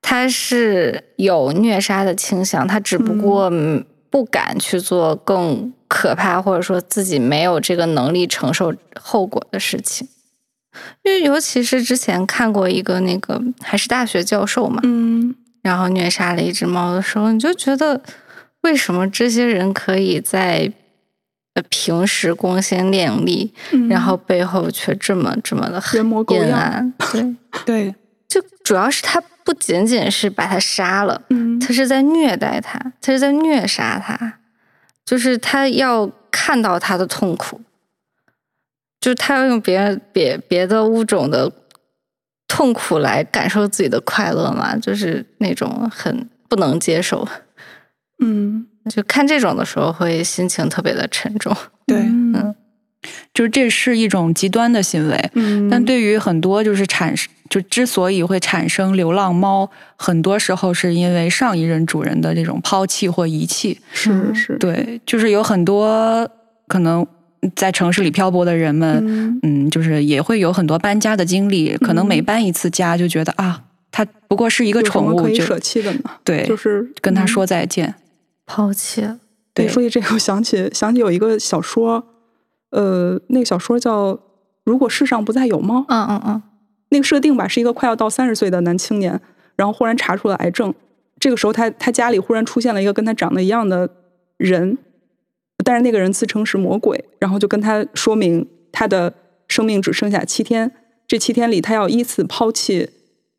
他是有虐杀的倾向，他只不过嗯不敢去做更可怕，或者说自己没有这个能力承受后果的事情。因为尤其是之前看过一个那个还是大学教授嘛，嗯。然后虐杀了一只猫的时候，你就觉得为什么这些人可以在呃平时光鲜亮丽，嗯然后。背后却这么这么的人模狗样阴暗。对，对，就主要是他不仅仅是把他杀了，嗯。他是在虐待他，他是在虐杀他，就是他要看到他的痛苦，就是他要用别人别别的物种的痛苦来感受自己的快乐嘛，就是那种很不能接受。嗯 就看这种的时候，会心情特别的沉重。对，嗯就是这是一种极端的行为。嗯，但对于很多就是产生，就之所以会产生流浪猫，很多时候是因为上一任主人的这种抛弃或遗弃。是是，对，就是有很多可能在城市里漂泊的人们，嗯。嗯，就是也会有很多搬家的经历。可能每搬一次家，就觉得啊，它不过是一一个宠物，可以就舍弃的呢，对，就是跟他嗯。说再见。抛弃了，对说起这个，我想起想起有一个小说，呃，那个小说叫《如果世上不再有猫》，嗯嗯嗯，那个设定吧是一个快要到三十岁的男青年，然后忽然查出了癌症，这个时候他他家里忽然出现了一个跟他长得一样的人，但是那个人自称是魔鬼，然后就跟他说明他的生命只剩下七天，这七天里他要依次抛弃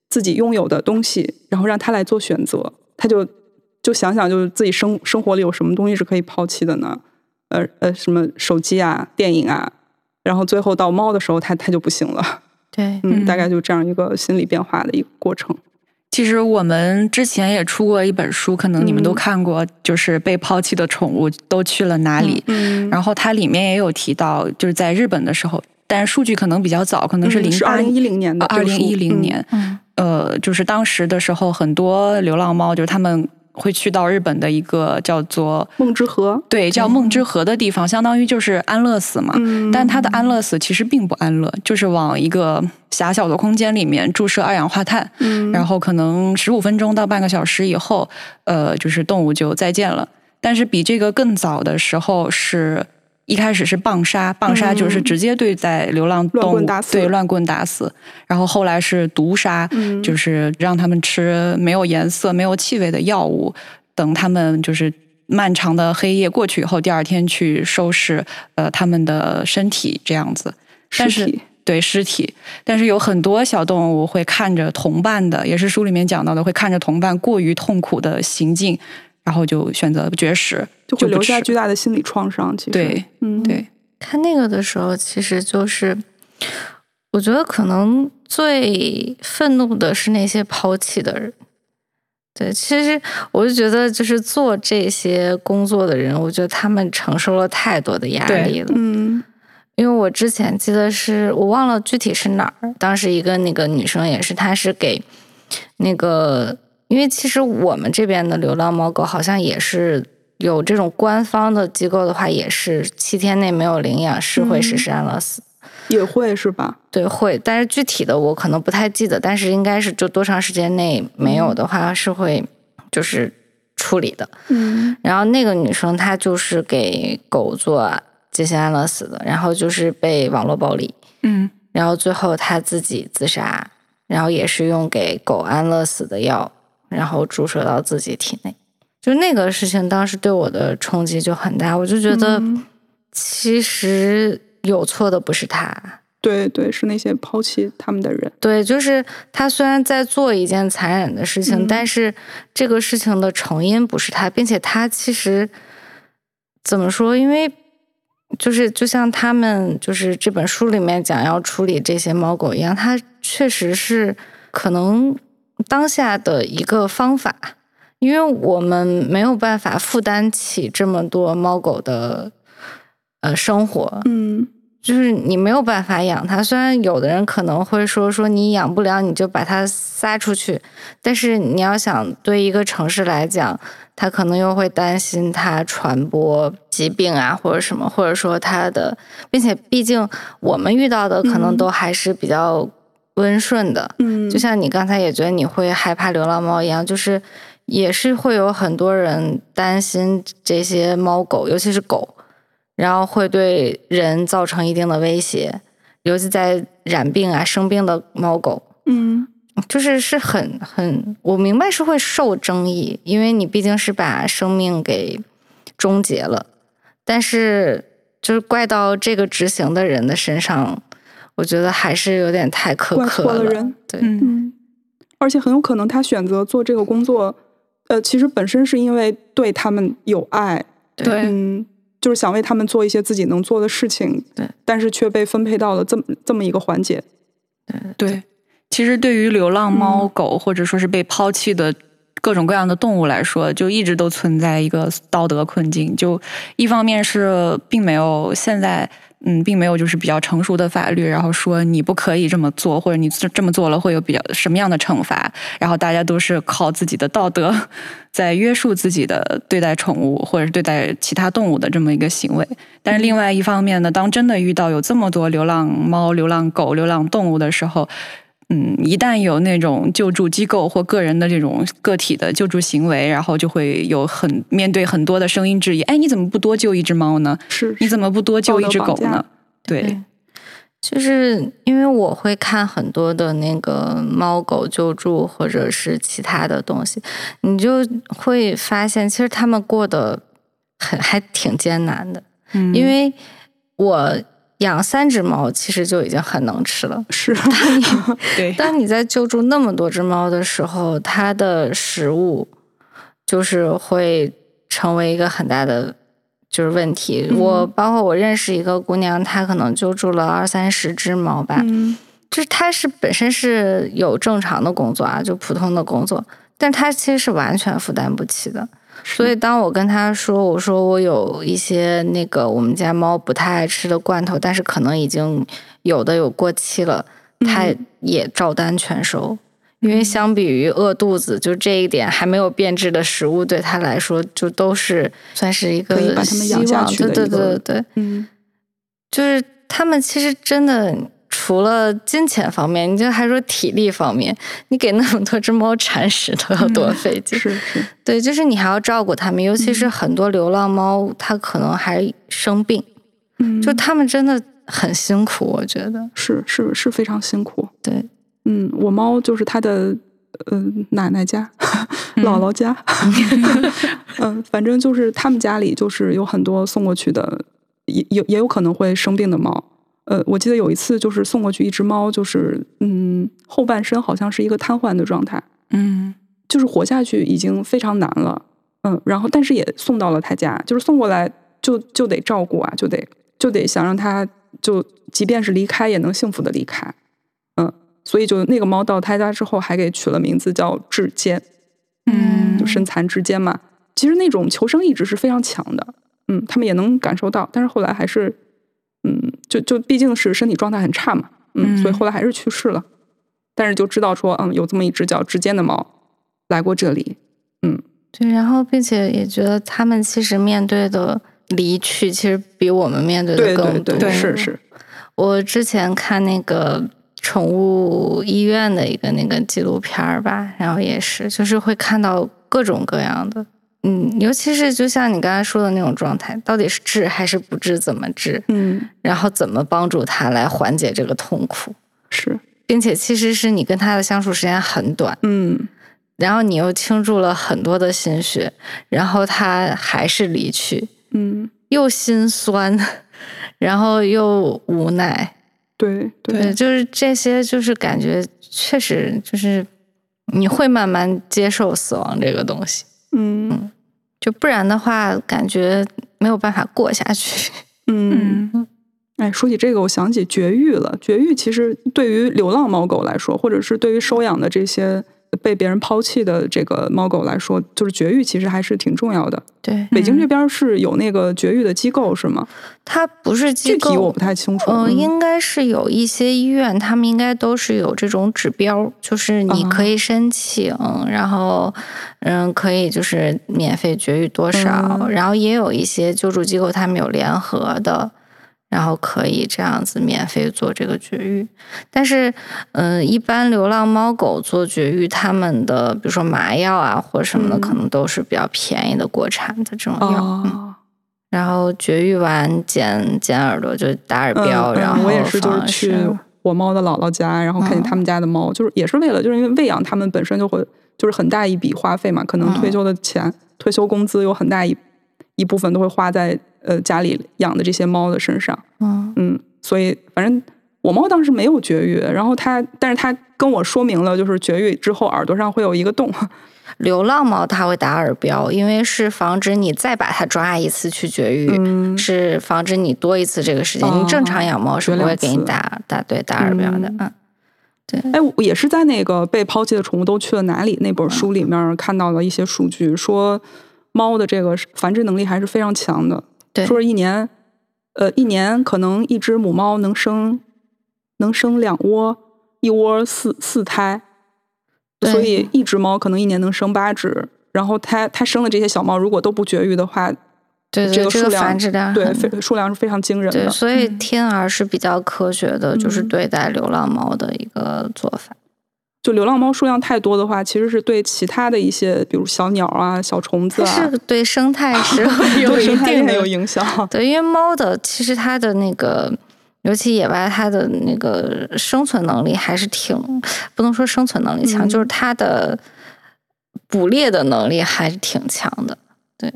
自己拥有的东西，然后让他来做选择，他就就想想就是自己生生活里有什么东西是可以抛弃的呢？呃呃，什么手机啊、电影啊，然后最后到猫的时候，他他就不行了。对，嗯，嗯大概就这样一个心理变化的一个过程。其实我们之前也出过一本书，可能你们都嗯看过，就是被抛弃的宠物都去了哪里。嗯然后它里面也有提到，就是在日本的时候，但是数据可能比较早，可能是零二零一零年的这二零一零年，嗯。呃，就是当时的时候，很多流浪猫就是他们会去到日本的一个叫做嗯梦之河，对叫梦之河的地方，相当于就是安乐死嘛。嗯但它的安乐死其实并不安乐，就是往一个狭小的空间里面注射二氧化碳，嗯然后可能十五分钟到半个小时以后，呃，就是动物就再见了。但是比这个更早的时候是。一开始是棒杀，棒杀就是直接对在流浪动物，对乱棍打死。然后后来是毒杀，嗯就是让他们吃没有颜色、没有气味的药物，等他们就是漫长的黑夜过去以后，第二天去收拾呃他们的身体这样子。但是尸体对尸体，但是有很多小动物会看着同伴的，也是书里面讲到的，会看着同伴过于痛苦的行径，然后就选择绝食，就会留下巨大的心理创伤。其实，对，嗯，对，看那个的时候，其实就是我觉得可能最愤怒的是那些抛弃的人。对，其实我就觉得，就是做这些工作的人，我觉得他们承受了太多的压力了。嗯因为我之前记得是我忘了具体是哪儿，当时一个那个女生也是，她是给那个，因为其实我们这边的流浪猫狗好像也是有这种官方的机构的话，也是七天内没有领养是会实施安乐死。也会是吧？对，会，但是具体的我可能不太记得，但是应该是就多长时间内没有的话是会就是处理的。嗯然后那个女生她就是给狗做进行安乐死的，然后就是被网络暴力，嗯然后最后她自己自杀，然后也是用给狗安乐死的药，然后注射到自己体内。就那个事情当时对我的冲击就很大，我就觉得嗯其实有错的不是他，对对，是那些抛弃他们的人。对，就是他虽然在做一件残忍的事情，嗯但是这个事情的成因不是他，并且他其实怎么说？因为就是就像他们就是这本书里面讲要处理这些猫狗一样，他确实是可能当下的一个方法，因为我们没有办法负担起这么多猫狗的呃生活，嗯。就是你没有办法养它。虽然有的人可能会说说你养不了，你就把它撒出去，但是你要想对一个城市来讲，它可能又会担心它传播疾病啊，或者什么，或者说它的，并且毕竟我们遇到的可能嗯。都还是比较温顺的，嗯，就像你刚才也觉得你会害怕流浪猫一样，就是也是会有很多人担心这些猫狗，尤其是狗，然后会对人造成一定的威胁，尤其在染病啊、生病的猫狗，嗯。就是是很很，我明白是会受争议，因为你毕竟是把生命给终结了，但是就是怪到这个执行的人的身上，我觉得还是有点太苛怪刻错了人对，嗯嗯，而且很有可能他选择做这个工作，呃，其实本身是因为对他们有爱，对，嗯，就是想为他们做一些自己能做的事情，对，但是却被分配到了这么这么一个环节，对，其实对于流浪猫嗯狗或者说是被抛弃的各种各样的动物来说，就一直都存在一个道德困境。就一方面是并没有现在。嗯，并没有就是比较成熟的法律，然后说你不可以这么做，或者你这么做了会有比较什么样的惩罚，然后大家都是靠自己的道德在约束自己的对待宠物或者是对待其他动物的这么一个行为。但是另外一方面呢，当真的遇到有这么多流浪猫、流浪狗、流浪动物的时候，嗯，一旦有那种救助机构或个人的这种个体的救助行为，然后就会有很面对很多的声音质疑：哎，你怎么不多救一只猫呢？是你怎么不多救一只狗呢？对，对就是因为我会看很多的那个猫狗救助或者是其他的东西，你就会发现其实他们过得很还挺艰难的，嗯因为我养三只猫其实就已经很能吃了。是，对当你在救助那么多只猫的时候，它的食物就是会成为一个很大的就是问题。嗯我包括我认识一个姑娘，她可能救助了二三十只猫吧，嗯就是她是本身是有正常的工作啊，就普通的工作，但她其实是完全负担不起的。所以当我跟他说，我说我有一些那个我们家猫不太爱吃的罐头，但是可能已经有的有过期了，她嗯。也照单全收。因为相比于饿肚子，就这一点还没有变质的食物，对他来说就都是算是一个希望对对对对对，嗯。就是他们其实真的除了金钱方面，你就还说体力方面，你给那么多只猫铲屎都要多费劲。是是，对，就是你还要照顾它们，尤其是很多流浪猫，它可能还生病，嗯，就它们真的很辛苦，我觉得。是是是非常辛苦。对，嗯，我猫就是它的呃奶奶家、姥姥家，嗯，反正就是他们家里就是有很多送过去的，也也也有可能会生病的猫。呃，我记得有一次就是送过去一只猫，就是嗯后半身好像是一个瘫痪的状态，嗯就是活下去已经非常难了。嗯，然后但是也送到了他家，就是送过来就就得照顾啊，就得就得想让他就即便是离开也能幸福的离开。嗯，所以就那个猫到他家之后，还给取了名字叫志坚，嗯就身残志坚嘛。其实那种求生意志是非常强的，嗯，他们也能感受到，但是后来还是，嗯，就就毕竟是身体状态很差嘛，嗯，嗯所以后来还是去世了。但是就知道说，嗯，有这么一只叫之间的猫来过这里，嗯对，然后并且也觉得他们其实面对的离去，其实比我们面对的更多。对对，是是，我之前看那个宠物医院的一个那个纪录片儿吧，然后也是，就是会看到各种各样的，嗯，尤其是就像你刚才说的那种状态，到底是治还是不治，怎么治，嗯，然后怎么帮助他来缓解这个痛苦，是，并且其实是你跟他的相处时间很短，嗯，然后你又倾注了很多的心血，然后他还是离去，嗯，又心酸，然后又无奈。对对，对，就是这些，就是感觉确实就是你会慢慢接受死亡这个东西，嗯就不然的话，感觉没有办法过下去。嗯。嗯哎，说起这个，我想起绝育了。绝育其实对于流浪猫狗来说，或者是对于收养的这些被别人抛弃的这个猫狗来说，就是绝育其实还是挺重要的。对，北京这边是有那个绝育的机构是吗？它不是机构，具体我不太清楚。嗯、嗯应该是有一些医院，他们应该都是有这种指标，就是你啊可以申请，然后嗯，可以就是免费绝育多少，嗯然后也有一些救助机构，他们有联合的。然后可以这样子免费做这个绝育，但是，嗯、一般流浪猫狗做绝育，他们的比如说麻药啊或者什么的，嗯。可能都是比较便宜的国产的这种药。然后绝育完剪剪耳朵就打耳嗯标，嗯然后我也是，就是去我猫的姥姥家，然后看见嗯他们家的猫，就是也是为了，就是因为喂养它们本身就会就是很大一笔花费嘛，可能嗯。退休的钱、退休工资有很大一一部分都会花在呃家里养的这些猫的身上。嗯嗯，所以反正我猫当时没有绝育，然后它，但是它跟我说明了，就是绝育之后耳朵上会有一个洞。流浪猫它会打耳标，因为是防止你再把它抓一次去绝育，嗯是防止你多一次这个时间。哦你正常养猫是不会给你打打对打耳标的，嗯对哎，我也是在那个被抛弃的宠物都去了哪里那本书里面看到了一些数据，说猫的这个繁殖能力还是非常强的。对说是一年，呃，一年可能一只母猫能生能生两窝，一窝四四胎，所以一只猫可能一年能生八只。然后它它生的这些小猫，如果都不绝育的话，对对，这这个数量繁殖量对非数量是非常惊人对，的。所以天儿是比较科学的，就是嗯对待流浪猫的一个做法。就流浪猫数量太多的话，其实是对其他的一些，比如小鸟啊、小虫子啊，是对生态 是有一定的有影响。对，因为猫的其实它的那个，尤其野外，它的那个生存能力还是挺，不能说生存能力强，嗯就是它的捕猎的能力还是挺强的。对，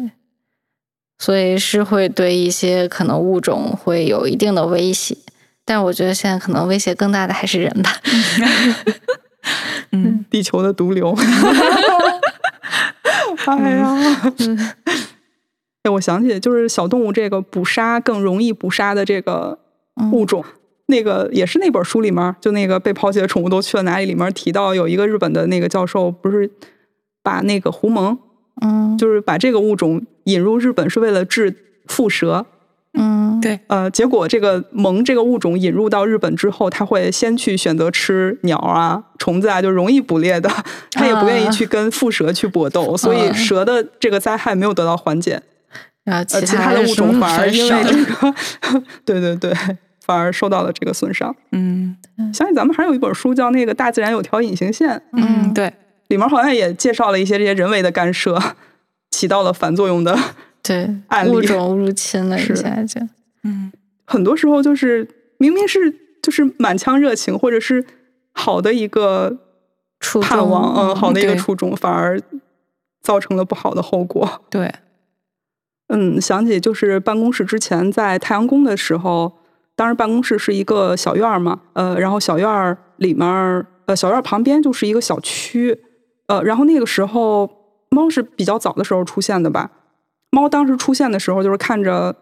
所以是会对一些可能物种会有一定的威胁。但我觉得现在可能威胁更大的还是人吧。嗯，地球的毒瘤。哎呀，哎，我想起就是小动物这个捕杀更容易捕杀的这个物种，那个也是那本书里面，就那个被抛弃的宠物都去了哪里里面提到有一个日本的那个教授，不是把那个狐獴，嗯就是把这个物种引入日本是为了治蝮蛇。嗯，对呃，结果这个獴这个物种引入到日本之后，它会先去选择吃鸟啊、虫子啊，就容易捕猎的，它也不愿意去跟蝮蛇去搏斗，所以嗯蛇的这个灾害没有得到缓解，然后呃，其他的物种反而因为这个，对对对，反而受到了这个损伤。嗯想起咱们还有一本书叫《那个大自然有条隐形线》，嗯，对，里面好像也介绍了一些这些人为的干涉起到了反作用的。对物种入侵了一是下就。嗯很多时候就是明明是就是满腔热情，或者是好的一个盼望，嗯，好的一个初衷，反而造成了不好的后果。对，嗯，想起就是办公室之前在太阳宫的时候，当时办公室是一个小院儿嘛，呃，然后小院儿里面，呃，小院儿旁边就是一个小区，呃，然后那个时候猫是比较早的时候出现的吧。猫当时出现的时候，就是看着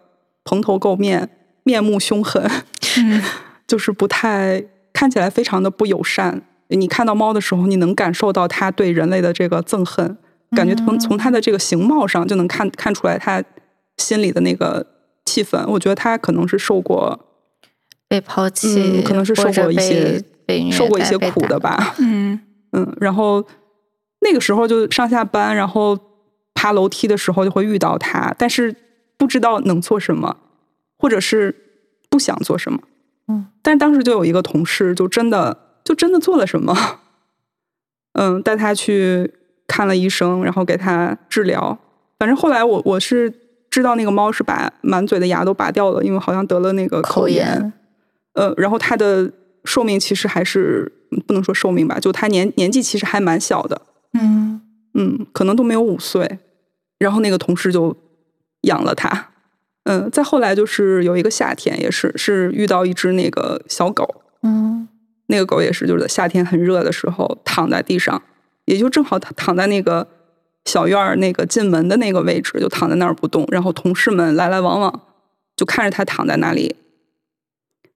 蓬头垢面、面目凶狠，嗯 就是不太看起来非常的不友善。你看到猫的时候，你能感受到它对人类的这个憎恨，感觉从从它的这个形貌上就能看看出来它心里的那个气氛。我觉得它可能是受过被抛弃，嗯可能是受过一些受过一些苦的吧。嗯嗯，然后那个时候就上下班，然后爬楼梯的时候就会遇到它，但是不知道能做什么，或者是不想做什么。嗯，但是当时就有一个同事，就真的就真的做了什么，嗯，带他去看了医生，然后给他治疗。反正后来我我是知道那个猫是把满嘴的牙都拔掉了，因为好像得了那个口炎。炎，呃，然后它的寿命其实还是不能说寿命吧，就它年年纪其实还蛮小的，嗯嗯，可能都没有五岁。然后那个同事就养了它，嗯，再后来就是有一个夏天，也是是遇到一只那个小狗，嗯。那个狗也是就是在夏天很热的时候躺在地上，也就正好躺躺在那个小院儿那个进门的那个位置，就躺在那儿不动。然后同事们来来往往，就看着它躺在那里，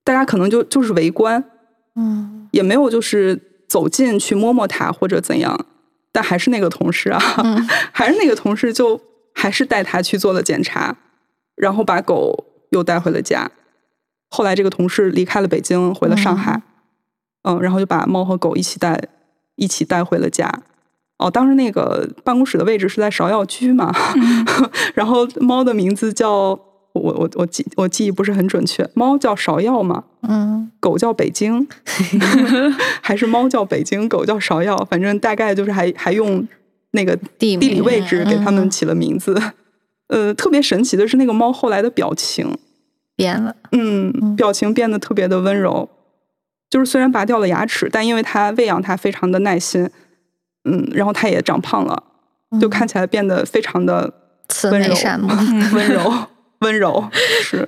大家可能就就是围观，嗯。也没有就是走近去摸摸它或者怎样，但还是那个同事啊，嗯。还是那个同事就还是带它去做了检查，然后把狗又带回了家。后来这个同事离开了北京，回了上海，嗯。然后就把猫和狗一起带一起带回了家。哦，当时那个办公室的位置是在芍药居嘛，然后猫的名字叫我我我记我记忆不是很准确，猫叫芍药嘛，嗯。狗叫北京，还是猫叫北京，狗叫芍药，反正大概就是还还用那个地地理位置给它们嗯。起了名字。呃，特别神奇的是那个猫后来的表情，变了，嗯，嗯。表情变得特别的温柔。就是虽然拔掉了牙齿，但因为它喂养它非常的耐心，嗯，然后它也长胖了，就嗯看起来变得非常的慈温柔。眉善目，温柔。温柔是。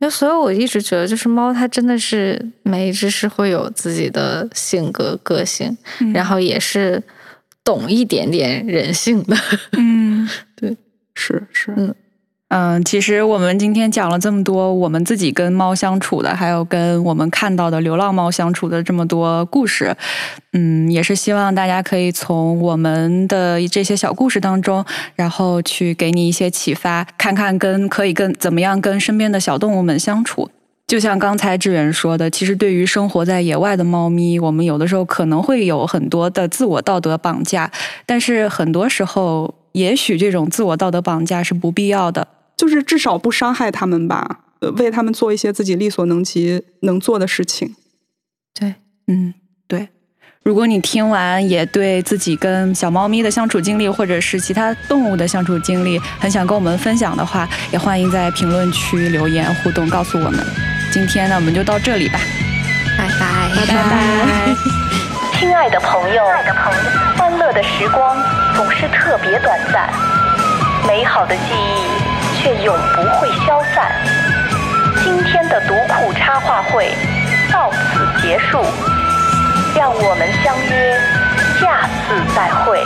那所以我一直觉得，就是猫它真的是每一只是会有自己的性格个性，然后也是懂一点点人性的。嗯，对，是是，嗯嗯，其实我们今天讲了这么多，我们自己跟猫相处的，还有跟我们看到的流浪猫相处的这么多故事，嗯，也是希望大家可以从我们的这些小故事当中，然后去给你一些启发，看看跟可以跟怎么样跟身边的小动物们相处。就像刚才志远说的，其实对于生活在野外的猫咪，我们有的时候可能会有很多的自我道德绑架，但是很多时候，也许这种自我道德绑架是不必要的。就是至少不伤害它们吧，呃为它们做一些自己力所能及能做的事情。对，嗯，对。如果你听完也对自己跟小猫咪的相处经历，或者是其他动物的相处经历，很想跟我们分享的话，也欢迎在评论区留言互动告诉我们。今天呢，我们就到这里吧，拜拜，拜拜。亲爱的朋友，欢乐的时光总是特别短暂，美好的记忆却永不会消散。今天的读库插画会到此结束，让我们相约下次再会。